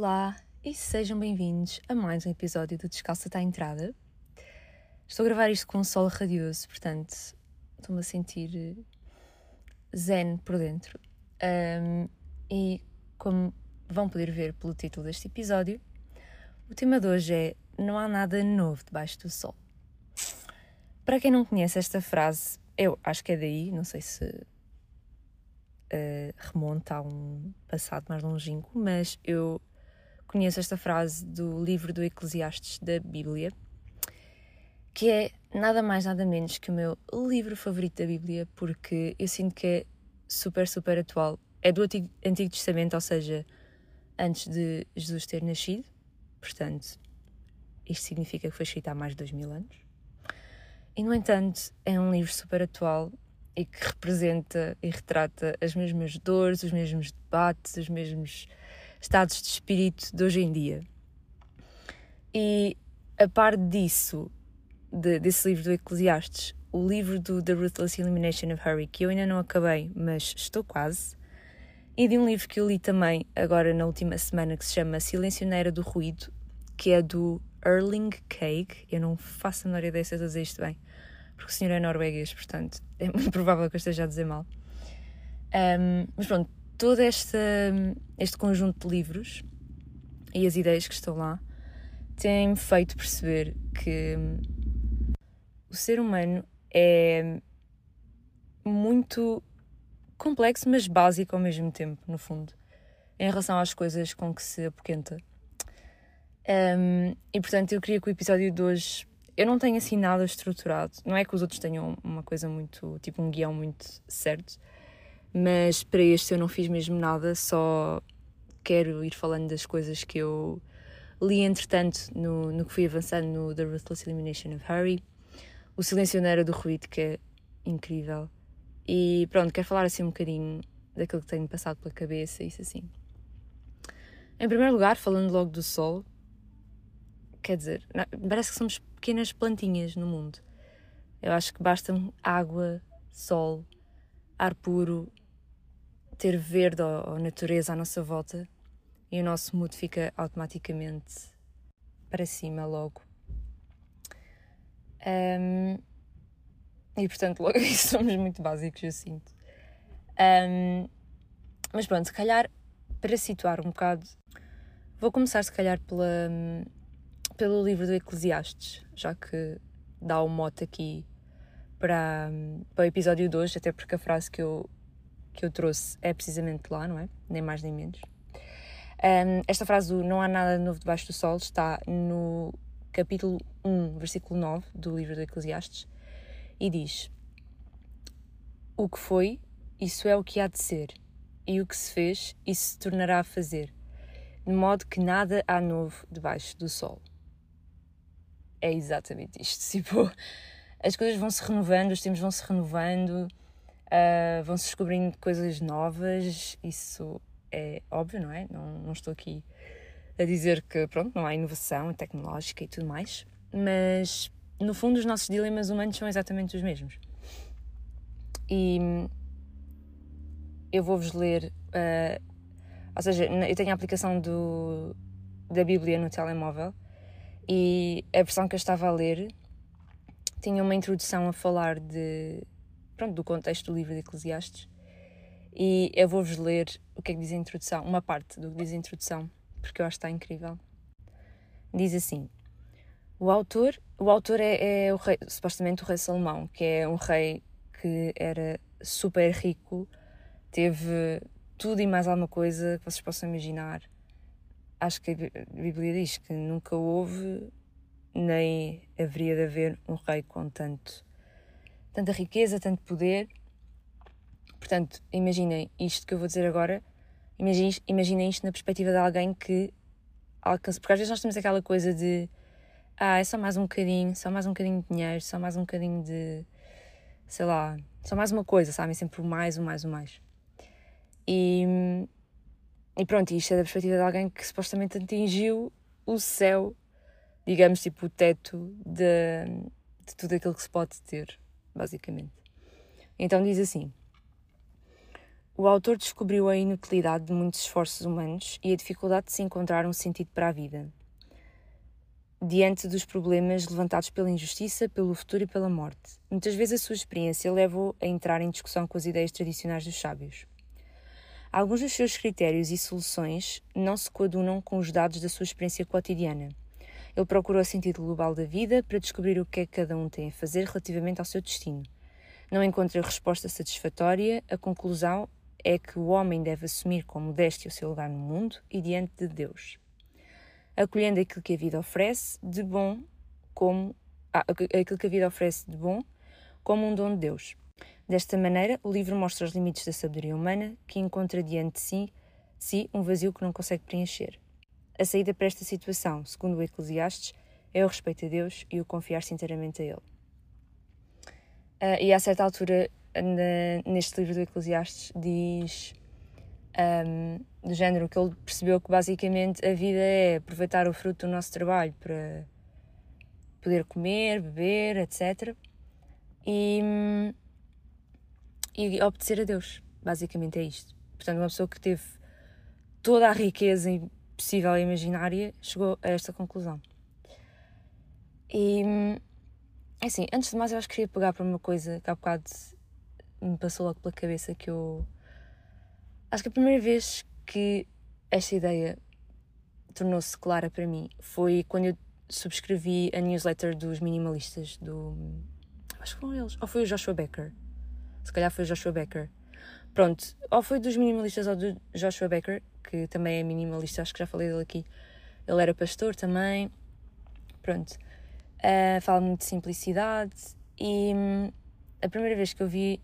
Olá e sejam bem-vindos a mais um episódio do Descalça está à entrada. Estou a gravar isto com um sol radioso, portanto estou-me a sentir eh, zen por dentro. Um, e como vão poder ver pelo título deste episódio, o tema de hoje é Não há nada novo debaixo do sol. Para quem não conhece esta frase, eu acho que é daí, não sei se uh, remonta a um passado mais longínquo, mas eu conheço esta frase do livro do Eclesiastes da Bíblia, que é nada mais nada menos que o meu livro favorito da Bíblia, porque eu sinto que é super, super atual. É do Antigo, Testamento, ou seja, antes de Jesus ter nascido, portanto, isto significa que foi escrito há mais de dois mil anos. E, no entanto, é um livro super atual e que representa e retrata as mesmas dores, os mesmos debates, os mesmos estados de espírito de hoje em dia. E a par disso, de, desse livro do Eclesiastes, o livro do The Ruthless Elimination of Hurry, que eu ainda não acabei, mas estou quase, e de um livro que eu li também agora na última semana que se chama Silencioneira do Ruído, que é do Erling Cake. Eu não faço a menor ideia se eu dizer isto bem, porque o senhor é norueguês, portanto é muito provável que eu esteja a dizer mal. Um, mas pronto, todo este, este conjunto de livros e as ideias que estão lá têm-me feito perceber que o ser humano é muito complexo, mas básico ao mesmo tempo, no fundo, em relação às coisas com que se apoquenta. Um, e portanto, eu queria que o episódio de hoje. Eu não tenho assim nada estruturado, não é que os outros tenham uma coisa muito. tipo um guião muito certo, mas para este eu não fiz mesmo nada, só quero ir falando das coisas que eu li entretanto no, no que fui avançando no The Ruthless Elimination of Harry, o Silencioneiro do Ruído, que é incrível. E pronto, quero falar assim um bocadinho daquilo que tenho passado pela cabeça, isso assim. Em primeiro lugar, falando logo do sol, quer dizer, parece que somos pequenas plantinhas no mundo. Eu acho que basta água, sol, ar puro, ter verde ou, ou natureza à nossa volta e o nosso mood fica automaticamente para cima logo. Um, e portanto, logo somos muito básicos, eu sinto. Um, mas pronto, se calhar para situar um bocado, vou começar se calhar pela, pelo livro do Eclesiastes, já que dá o mote aqui para, para o episódio de hoje, até porque a frase que eu, que eu trouxe é precisamente lá, não é? Nem mais nem menos. Um, esta frase do Não há nada novo debaixo do sol está no capítulo 1, versículo 9 do livro do Eclesiastes e diz: O que foi, isso é o que há de ser, e o que se fez, isso se tornará a fazer, de modo que nada há novo debaixo do sol. É exatamente isto. Tipo, as coisas vão se renovando, os tempos vão se renovando, uh, vão se descobrindo coisas novas, isso é óbvio, não é? Não, não estou aqui a dizer que pronto, não há inovação tecnológica e tudo mais, mas no fundo os nossos dilemas humanos são exatamente os mesmos. E eu vou-vos ler, uh, ou seja, eu tenho a aplicação do, da Bíblia no telemóvel e a versão que eu estava a ler tinha uma introdução a falar de, pronto, do contexto do livro de Eclesiastes. E eu vou-vos ler o que é que diz a introdução, uma parte do que diz a introdução, porque eu acho que está incrível. Diz assim: O autor, o autor é, é o rei, supostamente o rei Salomão, que é um rei que era super rico, teve tudo e mais alguma coisa que vocês possam imaginar. Acho que a Bíblia diz que nunca houve nem haveria de haver um rei com tanto, tanta riqueza, tanto poder. Portanto, imaginem isto que eu vou dizer agora, imaginem, imaginem isto na perspectiva de alguém que alcança. Porque às vezes nós temos aquela coisa de ah, é só mais um bocadinho, só mais um bocadinho de dinheiro, só mais um bocadinho de. sei lá, só mais uma coisa, sabem? Sempre o mais, o mais, o mais. E, e pronto, isto é da perspectiva de alguém que supostamente atingiu o céu digamos, tipo, o teto de, de tudo aquilo que se pode ter, basicamente. Então diz assim: O autor descobriu a inutilidade de muitos esforços humanos e a dificuldade de se encontrar um sentido para a vida. Diante dos problemas levantados pela injustiça, pelo futuro e pela morte, muitas vezes a sua experiência leva-o a entrar em discussão com as ideias tradicionais dos sábios. Alguns dos seus critérios e soluções não se coadunam com os dados da sua experiência cotidiana. Ele procurou o sentido global da vida para descobrir o que é que cada um tem a fazer relativamente ao seu destino. Não encontra resposta satisfatória, a conclusão é que o homem deve assumir com modéstia o seu lugar no mundo e diante de Deus, acolhendo aquilo que a vida oferece de bom como ah, aquilo que a vida oferece de bom como um dom de Deus. Desta maneira, o livro mostra os limites da sabedoria humana, que encontra diante de si, si um vazio que não consegue preencher. A saída para esta situação, segundo o Eclesiastes, é o respeito a Deus e o confiar-se inteiramente a Ele. Uh, e a certa altura, na, neste livro do Eclesiastes, diz um, do género que ele percebeu que basicamente a vida é aproveitar o fruto do nosso trabalho para poder comer, beber, etc. E, e obedecer a Deus. Basicamente é isto. Portanto, uma pessoa que teve toda a riqueza possível e imaginária chegou a esta conclusão. E assim, antes de mais, eu acho que queria pegar para uma coisa que há bocado me passou logo pela cabeça que eu. Acho que a primeira vez que esta ideia tornou-se clara para mim foi quando eu subscrevi a newsletter dos minimalistas do. Acho que foram eles. Ou foi o Joshua Becker. Se calhar foi o Joshua Becker. Pronto, ou foi dos minimalistas ou do Joshua Becker, que também é minimalista, acho que já falei dele aqui. Ele era pastor também. Pronto. Uh, fala muito de simplicidade e hum, a primeira vez que eu vi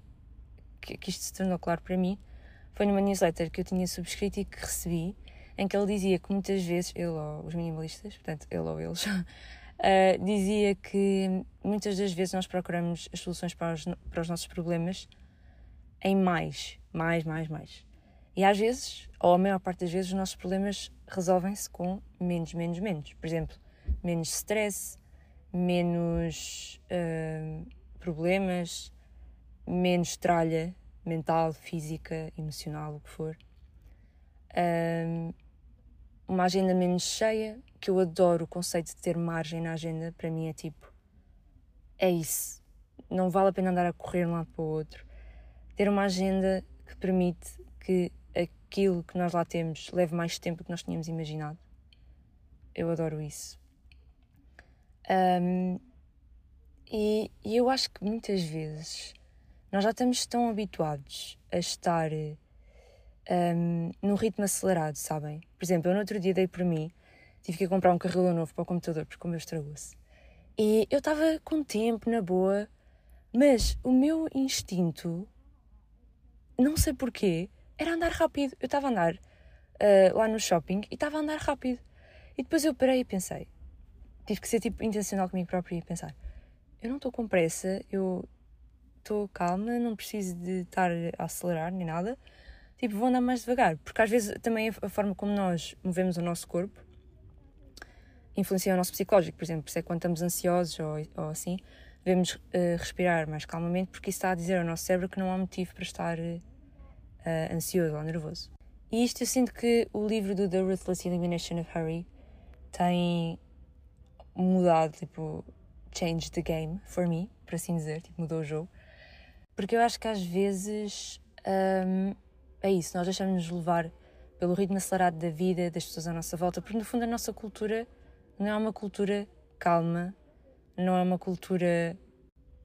que, que, isto se tornou claro para mim foi numa newsletter que eu tinha subscrito e que recebi, em que ele dizia que muitas vezes, ele ou os minimalistas, portanto, ele ou eles, uh, dizia que muitas das vezes nós procuramos as soluções para os, para os nossos problemas em mais, mais, mais, mais. E às vezes, ou a maior parte das vezes, os nossos problemas resolvem-se com menos, menos, menos. Por exemplo, menos stress, menos uh, problemas, menos tralha mental, física, emocional, o que for. Uh, uma agenda menos cheia, que eu adoro o conceito de ter margem na agenda, para mim é tipo, é isso. Não vale a pena andar a correr de um lado para o outro. Ter uma agenda que permite que aquilo que nós lá temos leve mais tempo do que nós tínhamos imaginado. Eu adoro isso. Um, e, e, eu acho que muitas vezes nós já estamos tão habituados a estar um, num ritmo acelerado, sabem? Por exemplo, eu no outro dia dei por mim, tive que comprar um carregador novo para o computador porque o meu estragou-se. E eu estava com tempo, na boa, mas o meu instinto, não sei porquê, era andar rápido. Eu estava a andar uh, lá no shopping e estava a andar rápido. E depois eu parei e pensei, tive que ser tipo intencional comigo própria e pensar: eu não estou com pressa, eu estou calma, não preciso de estar a acelerar nem nada. Tipo, vou andar mais devagar, porque às vezes também a forma como nós movemos o nosso corpo influencia o nosso psicológico, por exemplo, isso é quando estamos ansiosos ou, ou assim, devemos uh, respirar mais calmamente, porque isso está a dizer ao nosso cérebro que não há motivo para estar uh, ansioso ou nervoso. E isto eu sinto que o livro do The Ruthless Elimination of Hurry tem mudado, tipo, change the game for me, por assim dizer, tipo, mudou o jogo. Porque eu acho que às vezes um, é isso, nós deixamos-nos levar pelo ritmo acelerado da vida, das pessoas à nossa volta, porque no fundo a nossa cultura não é uma cultura calma, não é uma cultura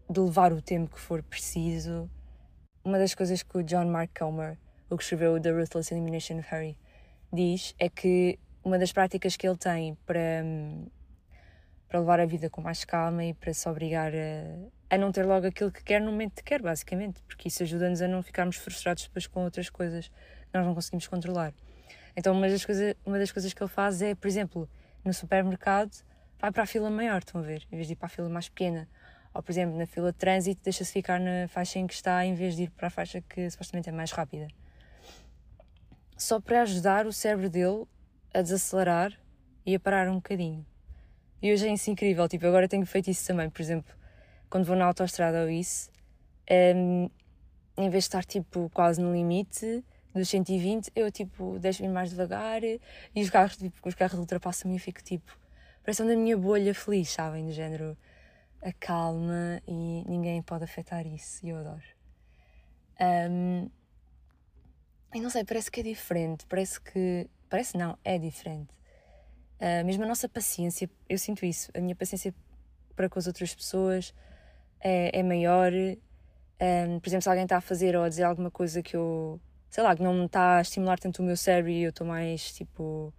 de levar o tempo que for preciso. Uma das coisas que o John Mark Comer, o que escreveu The Ruthless Elimination of Harry, diz é que uma das práticas que ele tem para hum, para levar a vida com mais calma e para se obrigar a, a não ter logo aquilo que quer no momento que quer, basicamente, porque isso ajuda-nos a não ficarmos frustrados depois com outras coisas que nós não conseguimos controlar. Então, uma das, coisa, uma das coisas que ele faz é, por exemplo, no supermercado, vai para a fila maior, estão a ver, em vez de ir para a fila mais pequena. Ou, por exemplo, na fila de trânsito, deixa-se ficar na faixa em que está, em vez de ir para a faixa que supostamente é mais rápida. Só para ajudar o cérebro dele a desacelerar e a parar um bocadinho. E hoje é isso incrível, tipo, agora tenho feito isso também, por exemplo, quando vou na autoestrada ou isso, um, em vez de estar tipo quase no limite, dos 120, eu tipo deixo ir mais devagar e os carros, tipo, os carros ultrapassam-me e fico tipo, parece da minha bolha feliz, sabem? Do género, a calma e ninguém pode afetar isso e eu adoro. Um, não sei, parece que é diferente, parece que. Parece não, é diferente. Uh, mesmo a nossa paciência, eu sinto isso, a minha paciência para com as outras pessoas é, é maior. Um, por exemplo, se alguém está a fazer ou a dizer alguma coisa que eu, sei lá, que não está a estimular tanto o meu cérebro e eu estou mais tipo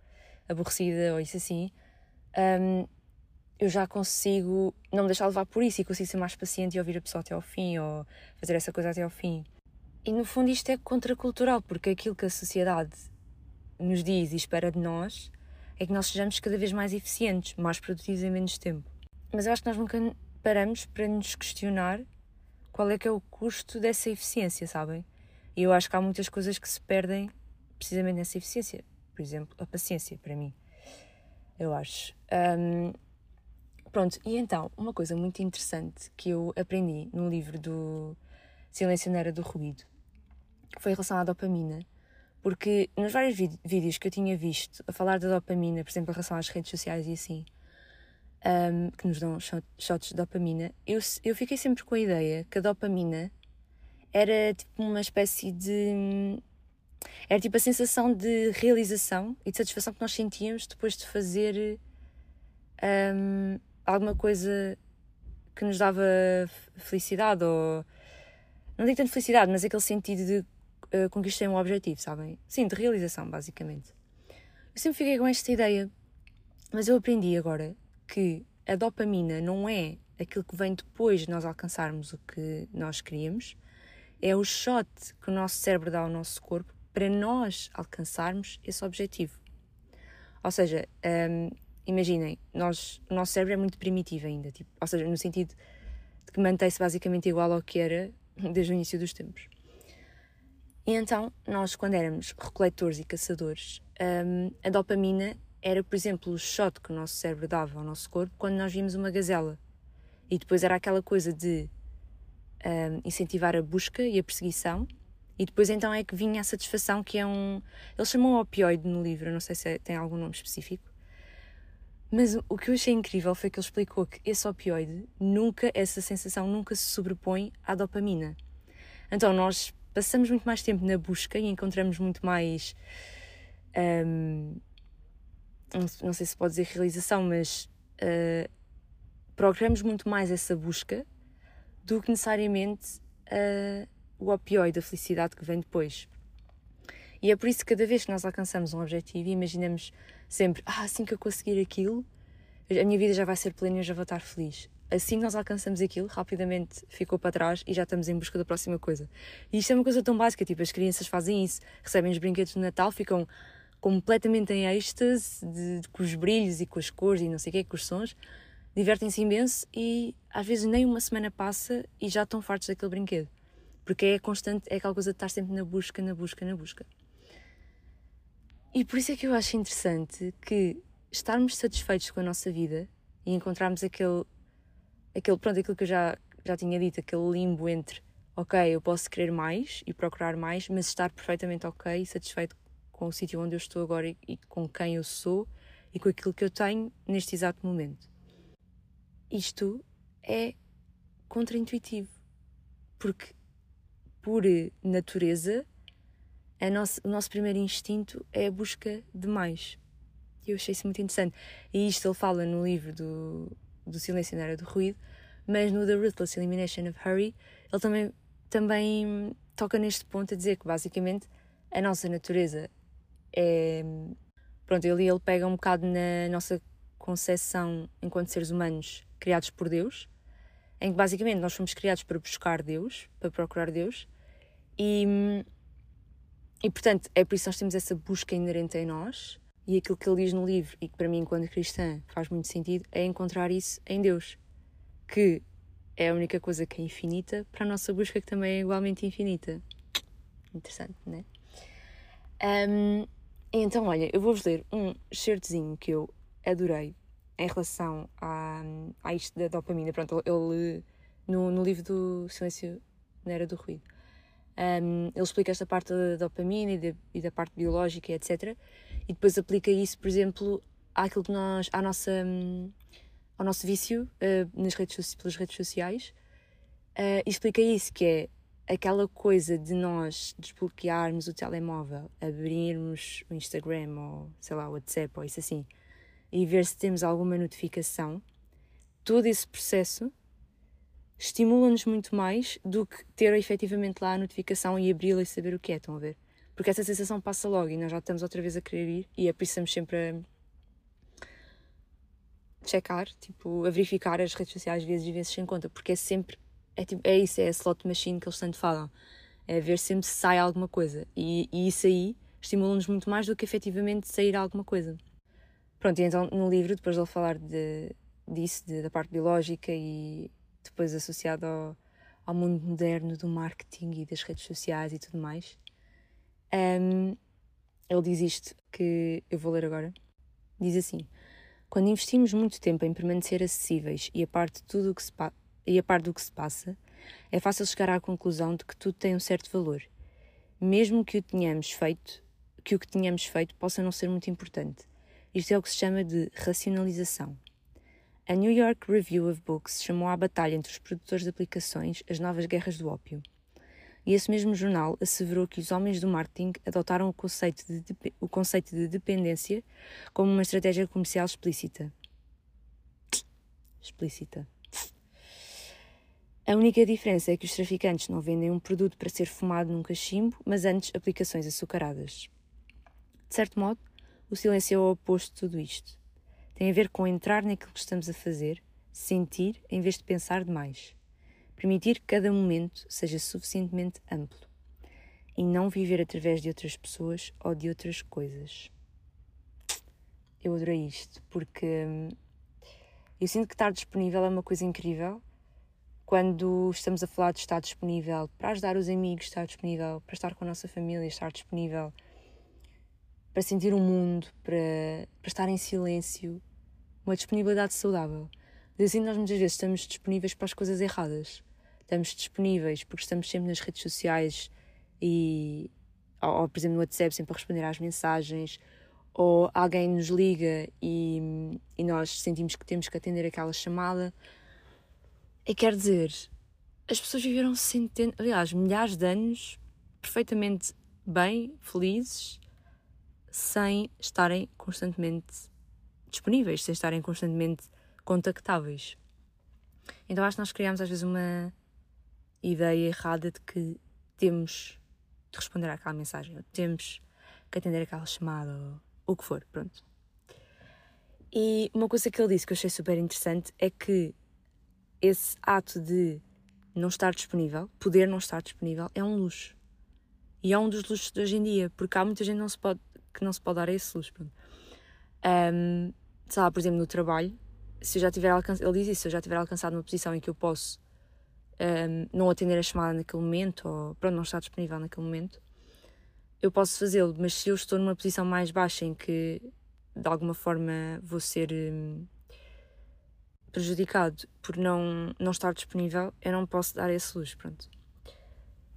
aborrecida ou isso assim, um, eu já consigo não me deixar levar por isso e consigo ser mais paciente e ouvir a pessoa até ao fim ou fazer essa coisa até ao fim. E no fundo isto é contracultural, porque aquilo que a sociedade nos diz e espera de nós é que nós sejamos cada vez mais eficientes, mais produtivos em menos tempo. Mas eu acho que nós nunca paramos para nos questionar qual é que é o custo dessa eficiência, sabem? E eu acho que há muitas coisas que se perdem precisamente nessa eficiência. Por exemplo, a paciência, para mim. Eu acho. Um, pronto, e então, uma coisa muito interessante que eu aprendi no livro do Silêncio Era do Ruído foi em relação à dopamina. Porque nos vários vídeos que eu tinha visto a falar da dopamina, por exemplo, em relação às redes sociais e assim, um, que nos dão shots de dopamina, eu, eu fiquei sempre com a ideia que a dopamina era tipo uma espécie de. Era tipo a sensação de realização e de satisfação que nós sentíamos depois de fazer um, alguma coisa que nos dava felicidade ou. Não digo tanto felicidade, mas aquele sentido de uh, um objetivo, sabem? Sim, de realização, basicamente. Eu sempre fiquei com esta ideia, mas eu aprendi agora que a dopamina não é aquilo que vem depois de nós alcançarmos o que nós queríamos, é o shot que o nosso cérebro dá ao nosso corpo para nós alcançarmos esse objetivo. Ou seja, um, imaginem, nós, o nosso cérebro é muito primitivo ainda, tipo, ou seja, no sentido de que mantém-se basicamente igual ao que era desde o início dos tempos. E então, nós, quando éramos recoletores e caçadores, um, a dopamina era, por exemplo, o shot que o nosso cérebro dava ao nosso corpo quando nós vimos uma gazela. E depois era aquela coisa de um, incentivar a busca e a perseguição. E depois então é que vinha a satisfação, que é um. Eles chamam opioide no livro, não sei se é, tem algum nome específico. Mas o que eu achei incrível foi que ele explicou que esse opioide nunca, essa sensação nunca se sobrepõe à dopamina. Então nós passamos muito mais tempo na busca e encontramos muito mais. Um, não sei se pode dizer realização, mas uh, procuramos muito mais essa busca do que necessariamente uh, o opioide, a felicidade que vem depois. E é por isso que cada vez que nós alcançamos um objetivo e imaginamos sempre, ah, assim que eu conseguir aquilo, a minha vida já vai ser plena e eu já vou estar feliz. Assim que nós alcançamos aquilo, rapidamente ficou para trás e já estamos em busca da próxima coisa. E isto é uma coisa tão básica, tipo, as crianças fazem isso, recebem os brinquedos de Natal, ficam completamente em êxtase de, de, com os brilhos e com as cores e não sei o que, com os sons, divertem-se imenso e às vezes nem uma semana passa e já estão fartos daquele brinquedo. Porque é constante, é aquela coisa de estar sempre na busca, na busca, na busca. E por isso é que eu acho interessante que estarmos satisfeitos com a nossa vida e encontrarmos aquele, aquele pronto, aquilo que eu já, já tinha dito, aquele limbo entre ok, eu posso querer mais e procurar mais, mas estar perfeitamente ok e satisfeito com o sítio onde eu estou agora e, e com quem eu sou e com aquilo que eu tenho neste exato momento. Isto é contraintuitivo, porque por natureza nosso, o nosso primeiro instinto é a busca de mais. Eu achei isso muito interessante. E isto ele fala no livro do, do Silêncio na Era do Ruído, mas no The Ruthless Elimination of Hurry, ele também, também toca neste ponto a dizer que basicamente a nossa natureza é. Pronto, ele, ele pega um bocado na nossa concepção enquanto seres humanos criados por Deus, em que basicamente nós fomos criados para buscar Deus, para procurar Deus, e, e portanto é por isso que nós temos essa busca inerente em nós, e aquilo que ele diz no livro, e que para mim, enquanto cristã, faz muito sentido, é encontrar isso em Deus, que é a única coisa que é infinita, para a nossa busca que também é igualmente infinita. Interessante, não é? Um, então, olha, eu vou-vos ler um certezinho que eu adorei em relação a, a isto da dopamina. Pronto, ele, no, no livro do Silêncio na Era do Ruído, Um, ele explica esta parte da dopamina e, de, e da parte biológica, etc. E depois aplica isso, por exemplo, àquilo que nós, à nossa, um, ao nosso vício uh, nas redes, pelas redes sociais. Uh, e explica isso, que é aquela coisa de nós desbloquearmos o telemóvel, abrirmos o Instagram ou sei lá, o WhatsApp ou isso assim, e ver se temos alguma notificação, todo esse processo estimula-nos muito mais do que ter efetivamente lá a notificação e abri-la e saber o que é, estão a ver? Porque essa sensação passa logo e nós já estamos outra vez a querer ir e é por isso estamos sempre a checar, tipo, a verificar as redes sociais vezes e vezes sem conta, porque é sempre é, tipo, é isso, é a slot machine que eles tanto falam. É ver sempre se sai alguma coisa. E, e isso aí estimula-nos muito mais do que efetivamente sair alguma coisa. Pronto, e então no livro, depois de ele falar de, disso, de, da parte biológica e depois associado ao, ao mundo moderno do marketing e das redes sociais e tudo mais, um, ele diz isto que eu vou ler agora. Diz assim: Quando investimos muito tempo em permanecer acessíveis e a parte tudo o que se e a par do que se passa, é fácil chegar à conclusão de que tudo tem um certo valor, mesmo que o tenhamos feito, que o que tenhamos feito possa não ser muito importante. Isto é o que se chama de racionalização. A New York Review of Books chamou à batalha entre os produtores de aplicações as novas guerras do ópio. E esse mesmo jornal asseverou que os homens do marketing adotaram o conceito de, o conceito de dependência como uma estratégia comercial explícita. Explícita. A única diferença é que os traficantes não vendem um produto para ser fumado num cachimbo, mas antes aplicações açucaradas. De certo modo, o silêncio é o oposto de tudo isto. Tem a ver com entrar naquilo que estamos a fazer, sentir em vez de pensar demais. Permitir que cada momento seja suficientemente amplo e não viver através de outras pessoas ou de outras coisas. Eu adorei isto porque hum, eu sinto que estar disponível é uma coisa incrível quando estamos a falar de estar disponível para ajudar os amigos, estar disponível para estar com a nossa família, estar disponível para sentir o mundo, para, para estar em silêncio, uma disponibilidade saudável. Assim, nós muitas vezes estamos disponíveis para as coisas erradas. Estamos disponíveis porque estamos sempre nas redes sociais e, ou, ou por exemplo, no WhatsApp, sempre a responder às mensagens, ou alguém nos liga e, e nós sentimos que temos que atender aquela chamada e quer dizer, as pessoas viveram centenas, aliás, milhares de anos perfeitamente bem, felizes, sem estarem constantemente disponíveis, sem estarem constantemente contactáveis. Então acho que nós criamos às vezes uma ideia errada de que temos de responder àquela mensagem, ou temos que atender aquela chamada, ou o que for, pronto. E uma coisa que ele disse que eu achei super interessante é que esse ato de não estar disponível, poder não estar disponível, é um luxo. E é um dos luxos de hoje em dia, porque há muita gente não se pode, que não se pode dar a esse luxo. Um, sei lá, por exemplo, no trabalho, se eu já tiver alcançado, ele diz isso, se eu já tiver alcançado uma posição em que eu posso um, não atender a chamada naquele momento, ou pronto, não estar disponível naquele momento, eu posso fazê-lo, mas se eu estou numa posição mais baixa em que de alguma forma vou ser. Um, prejudicado por não, não estar disponível, eu não posso dar esse luz, pronto.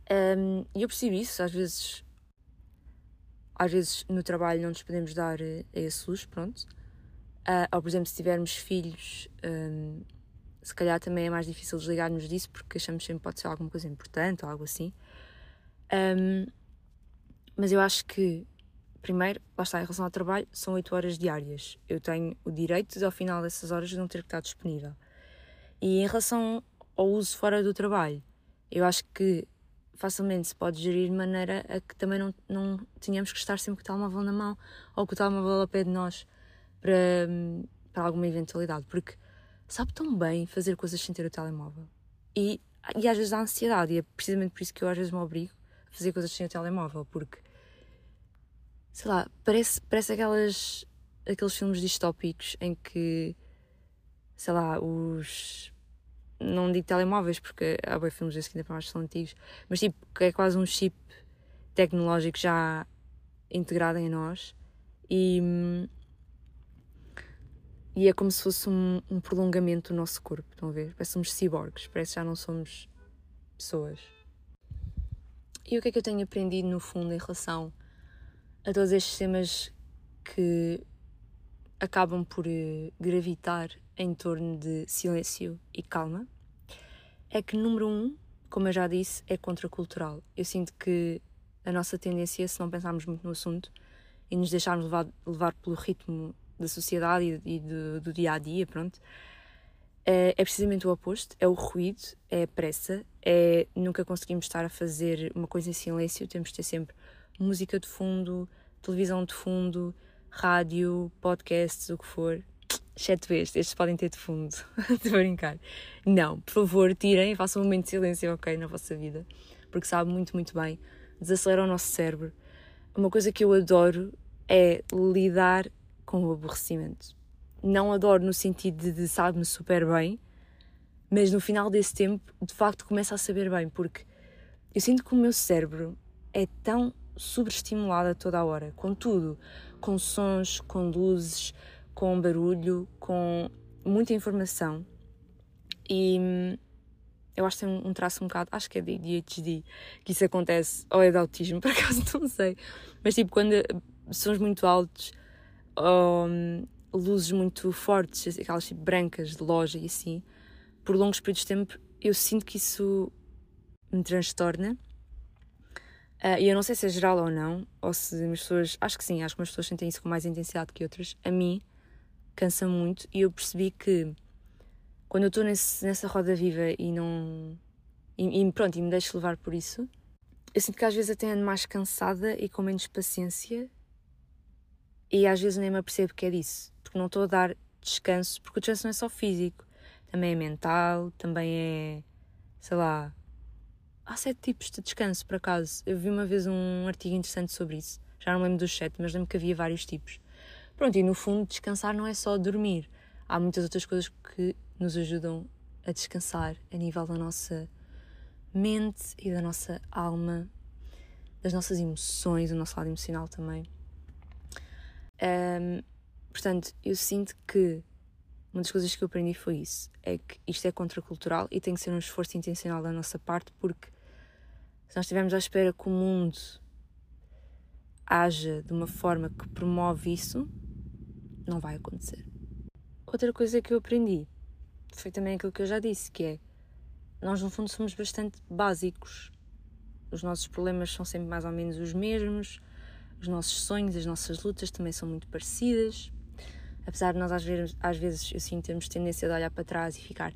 E um, eu percebi isso, às vezes, às vezes no trabalho não nos podemos dar uh, esse luz, pronto. Uh, ou, por exemplo, se tivermos filhos, um, se calhar também é mais difícil desligar-nos disso porque achamos sempre que pode ser alguma coisa importante ou algo assim. Um, mas eu acho que primeiro, lá está, em relação ao trabalho, são 8 horas diárias. Eu tenho o direito de, ao final dessas horas, de não ter que estar disponível. E em relação ao uso fora do trabalho, eu acho que facilmente se pode gerir de maneira a que também não, não tenhamos que estar sempre com o telemóvel na mão ou com o telemóvel ao pé de nós para, para alguma eventualidade, porque sabe tão bem fazer coisas sem ter o telemóvel. E, e às vezes há ansiedade, e é precisamente por isso que eu às vezes me obrigo a fazer coisas sem o telemóvel, porque sei lá, parece, parece aquelas, aqueles filmes distópicos em que, sei lá, os. Não digo telemóveis, porque há bem filmes desses que ainda para mais são antigos, mas tipo, que é quase um chip tecnológico já integrado em nós e. E é como se fosse um, um prolongamento do nosso corpo, estão a ver? Parece que somos ciborgues, parece que já não somos pessoas. E o que é que eu tenho aprendido no fundo em relação a todos estes temas que acabam por eh, gravitar em torno de silêncio e calma? É que, número um, como eu já disse, é contracultural. Eu sinto que a nossa tendência, se não pensarmos muito no assunto e nos deixarmos levar, levar pelo ritmo da sociedade e, do, do, dia a dia, pronto, é, é precisamente o oposto: é o ruído, é a pressa, é nunca conseguimos estar a fazer uma coisa em silêncio, temos de ter sempre música de fundo, televisão de fundo, rádio, podcasts, o que for. Exceto este, estes podem ter de fundo. A brincar. Não, por favor, tirem e façam um momento de silêncio, ok, na vossa vida. Porque sabe muito, muito bem. Desacelera o nosso cérebro. Uma coisa que eu adoro é lidar com o aborrecimento. Não adoro no sentido de, de sabe-me super bem, mas no final desse tempo, de facto, começa a saber bem, porque eu sinto que o meu cérebro é tão sobreestimulado a toda a hora, com tudo, com sons, com luzes, com barulho, com muita informação. E hum, eu acho que tem um traço um bocado, acho que é de ADHD, que isso acontece, ou é de autismo, por acaso não sei. Mas tipo, quando sons muito altos, um, luzes muito fortes, aquelas tipo brancas de loja e assim, por longos períodos de tempo, eu sinto que isso me transtorna. Uh, e eu não sei se é geral ou não, ou se as pessoas. Acho que sim, acho que as pessoas sentem isso com mais intensidade que outras. A mim, cansa muito e eu percebi que quando eu estou nessa roda viva e não. E, e, pronto, e me deixo levar por isso, eu sinto que às vezes até ando mais cansada e com menos paciência e às vezes nem me apercebo que é disso, porque não estou a dar descanso, porque o descanso não é só físico, também é mental, também é. sei lá. Há sete tipos de descanso, por acaso. Eu vi uma vez um artigo interessante sobre isso. Já não lembro dos sete, mas lembro que havia vários tipos. Pronto, e no fundo, descansar não é só dormir. Há muitas outras coisas que nos ajudam a descansar a nível da nossa mente e da nossa alma, das nossas emoções, do nosso lado emocional também. Um, portanto, eu sinto que uma das coisas que eu aprendi foi isso: é que isto é contracultural e tem que ser um esforço intencional da nossa parte, porque se nós estivermos à espera que o mundo haja de uma forma que promove isso, não vai acontecer. Outra coisa que eu aprendi foi também aquilo que eu já disse, que é nós no fundo somos bastante básicos. Os nossos problemas são sempre mais ou menos os mesmos, os nossos sonhos, as nossas lutas também são muito parecidas. Apesar de nós às vezes, às vezes eu sim temos tendência de olhar para trás e ficar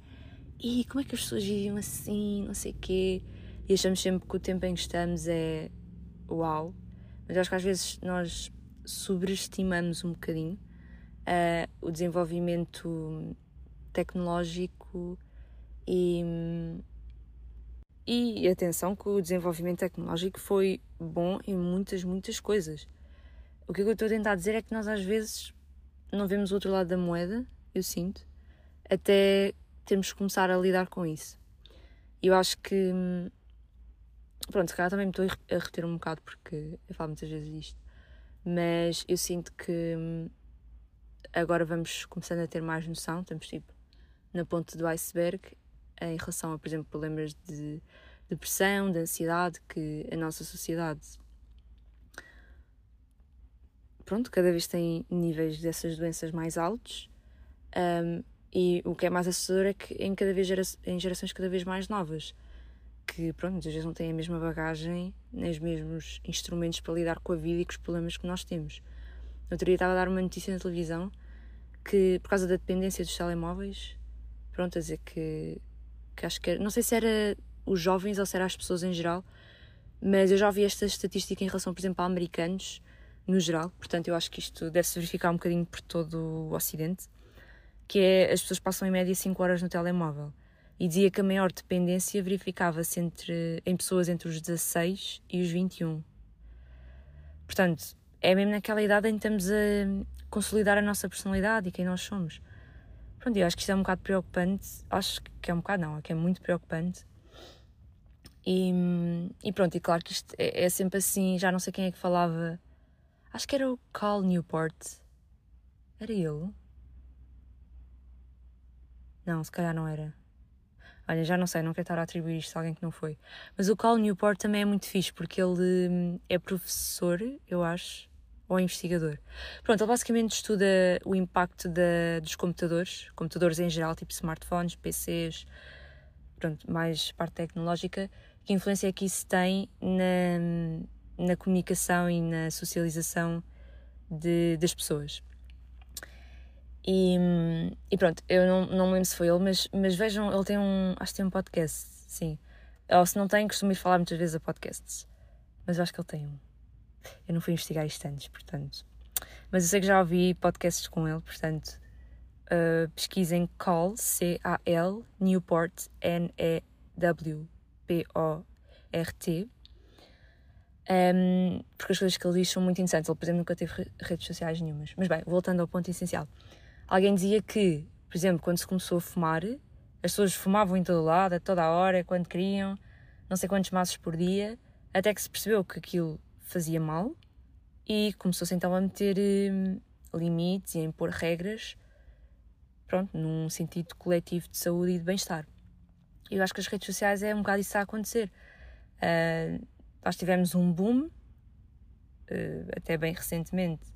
e como é que as pessoas viviam assim, não sei quê, e achamos sempre que o tempo em que estamos é uau, mas acho que às vezes nós sobreestimamos um bocadinho uh, o desenvolvimento tecnológico e, e atenção que o desenvolvimento tecnológico foi bom em muitas, muitas coisas. O que eu estou a tentar dizer é que nós às vezes não vemos o outro lado da moeda, eu sinto, até termos que começar a lidar com isso. Eu acho que. Pronto, se calhar também me estou a reter um bocado porque eu falo muitas vezes disto, mas eu sinto que agora vamos começando a ter mais noção, estamos tipo na ponta do iceberg em relação a, por exemplo, problemas de depressão, de ansiedade, que a nossa sociedade pronto, cada vez tem níveis dessas doenças mais altos. Um, e o que é mais assustador é que em cada vez gera em gerações cada vez mais novas, que pronto, muitas vezes não têm a mesma bagagem, nem os mesmos instrumentos para lidar com a vida e com os problemas que nós temos. No outro dia estava a dar uma notícia na televisão que, por causa da dependência dos telemóveis, pronto, a dizer que, que acho que era, não sei se era os jovens ou se era as pessoas em geral, mas eu já vi esta estatística em relação, por exemplo, a americanos no geral, portanto, eu acho que isto deve-se verificar um bocadinho por todo o Ocidente, que é as pessoas passam em média 5 horas no telemóvel. E dizia que a maior dependência verificava-se entre, em pessoas entre os 16 e os 21. Portanto, é mesmo naquela idade em que estamos a consolidar a nossa personalidade e quem nós somos. Pronto, eu acho que isto é um bocado preocupante. Acho que é um bocado, não, é que é muito preocupante. E, e pronto, e claro que isto é, é, sempre assim. Já não sei quem é que falava. Acho que era o Cal Newport. Era ele? Não, se calhar não era. Olha, já não sei, não quero estar a atribuir isto a alguém que não foi. Mas o Cal Newport também é muito fixe, porque ele hum, é professor, eu acho, ou investigador. Pronto, ele basicamente estuda o impacto da, dos computadores, computadores em geral, tipo smartphones, PCs, pronto, mais parte tecnológica, que influência é que isso tem na, na comunicação e na socialização de, das pessoas. E, e, pronto, eu não, não me lembro se foi ele, mas, mas vejam, ele tem um. Acho que tem um podcast, sim. Ou se não tem, costumo ir falar muitas vezes a podcasts. Mas acho que ele tem um. Eu não fui investigar isto antes, portanto. Mas eu sei que já ouvi podcasts com ele, portanto. Uh, pesquisem Call, C-A-L, Newport, N-E-W-P-O-R-T. Um, porque as coisas que ele diz são muito interessantes. Ele, por exemplo, nunca teve redes sociais nenhumas. Mas bem, voltando ao ponto essencial. Alguém dizia que, por exemplo, quando se começou a fumar, as pessoas fumavam em todo lado, a toda a hora, quando queriam, não sei quantos maços por dia, até que se percebeu que aquilo fazia mal e começou-se então a meter hum, limites e a impor regras, pronto, num sentido coletivo de saúde e de bem-estar. Eu acho que as redes sociais é um bocado isso a acontecer. Uh, nós tivemos um boom, uh, até bem recentemente,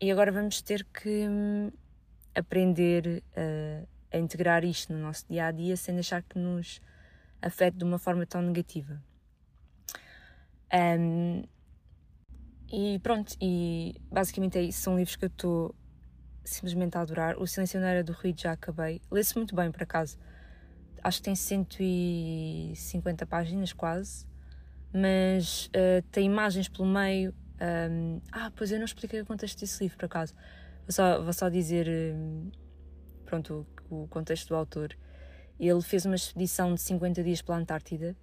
e agora vamos ter que hum, aprender a, a integrar isto no nosso dia a dia sem deixar que nos afete de uma forma tão negativa. Um, e pronto, e basicamente é isso. São livros que eu estou simplesmente a adorar. O Silêncio era do ruído, já acabei. Lê-se muito bem, por acaso. Acho que tem 150 páginas quase, mas uh, tem imagens pelo meio, um, ah, pois eu não expliquei o contexto desse livro, por acaso. Vou só, vou só dizer um, pronto, o, o, contexto do autor. Ele fez uma expedição de 50 dias pela Antártida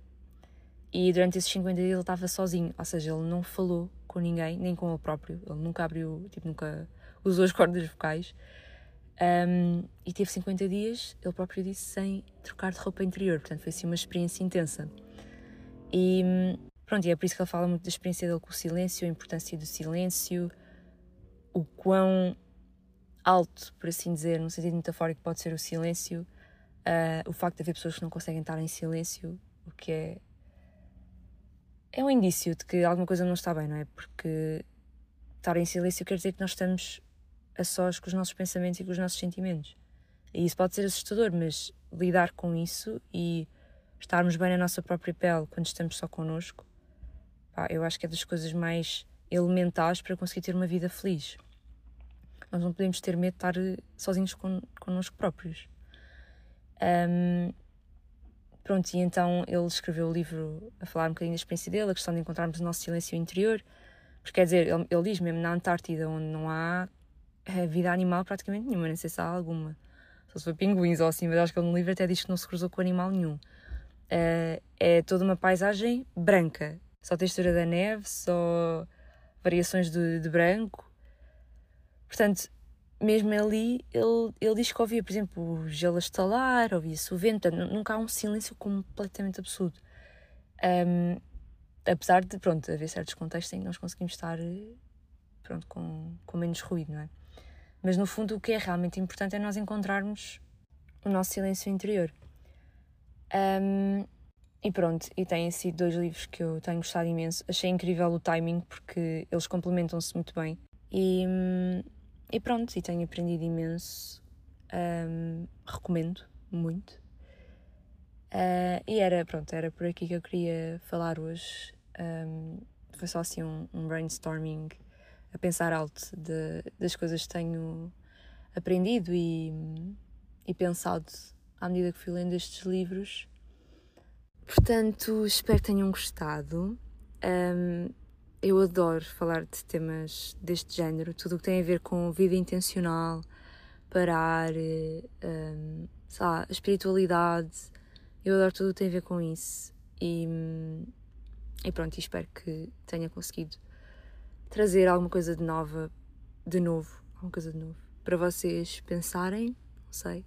e durante esses 50 dias ele estava sozinho, ou seja, ele não falou com ninguém, nem com ele próprio. Ele nunca abriu, tipo, nunca usou as cordas vocais. Um, e teve 50 dias, ele próprio disse, sem trocar de roupa interior. Portanto, foi assim uma experiência intensa. E Pronto, e é por isso que ele fala muito da experiência dele com o silêncio, a importância do silêncio, o quão alto, por assim dizer, no sentido metafórico, pode ser o silêncio, uh, o facto de haver pessoas que não conseguem estar em silêncio, o que é. É um indício de que alguma coisa não está bem, não é? Porque estar em silêncio quer dizer que nós estamos a sós com os nossos pensamentos e com os nossos sentimentos. E isso pode ser assustador, mas lidar com isso e estarmos bem na nossa própria pele quando estamos só connosco Pá, eu acho que é das coisas mais elementares para conseguir ter uma vida feliz. Nós não podemos ter medo de estar eh, sozinhos con connosco próprios. Um, pronto, e então ele escreveu o livro a falar um bocadinho da experiência dele, a questão de encontrarmos o nosso silêncio interior. Porque quer dizer, ele, ele diz mesmo na Antártida, onde não há eh, vida animal praticamente nenhuma, nem sei se há alguma. Só se for pinguins ou assim, mas acho que ele no livro até diz que não se cruzou com animal nenhum. Uh, é toda uma paisagem branca, só textura da neve, só variações de, de branco. Portanto, mesmo ali, ele, ele diz que ouvia, por exemplo, o gelo a estalar, ouvia-se o vento, nunca há um silêncio completamente absurdo. Um, apesar de, pronto, haver certos contextos em que nós conseguimos estar, pronto, com, com menos ruído, não é? Mas no fundo, o que é realmente importante é nós encontrarmos o nosso silêncio interior. Um, e pronto, e têm sido dois livros que eu tenho gostado imenso. Achei incrível o timing porque eles complementam-se muito bem. E, e pronto, e tenho aprendido imenso. Um, recomendo muito. Uh, e era, pronto, era por aqui que eu queria falar hoje. Um, foi só assim um, um, brainstorming a pensar alto de, das coisas que tenho aprendido e, e pensado à medida que fui lendo estes livros Portanto, espero que tenham gostado. Um, eu adoro falar de temas deste género, tudo o que tem a ver com vida intencional, parar, um, sei lá, a espiritualidade. Eu adoro tudo o que tem a ver com isso. E, e pronto, espero que tenha conseguido trazer alguma coisa de nova, de novo, alguma coisa de novo, para vocês pensarem, não sei.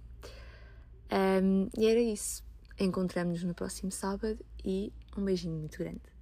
Um, e era isso. Encontramos-nos no próximo sábado e um beijinho muito grande.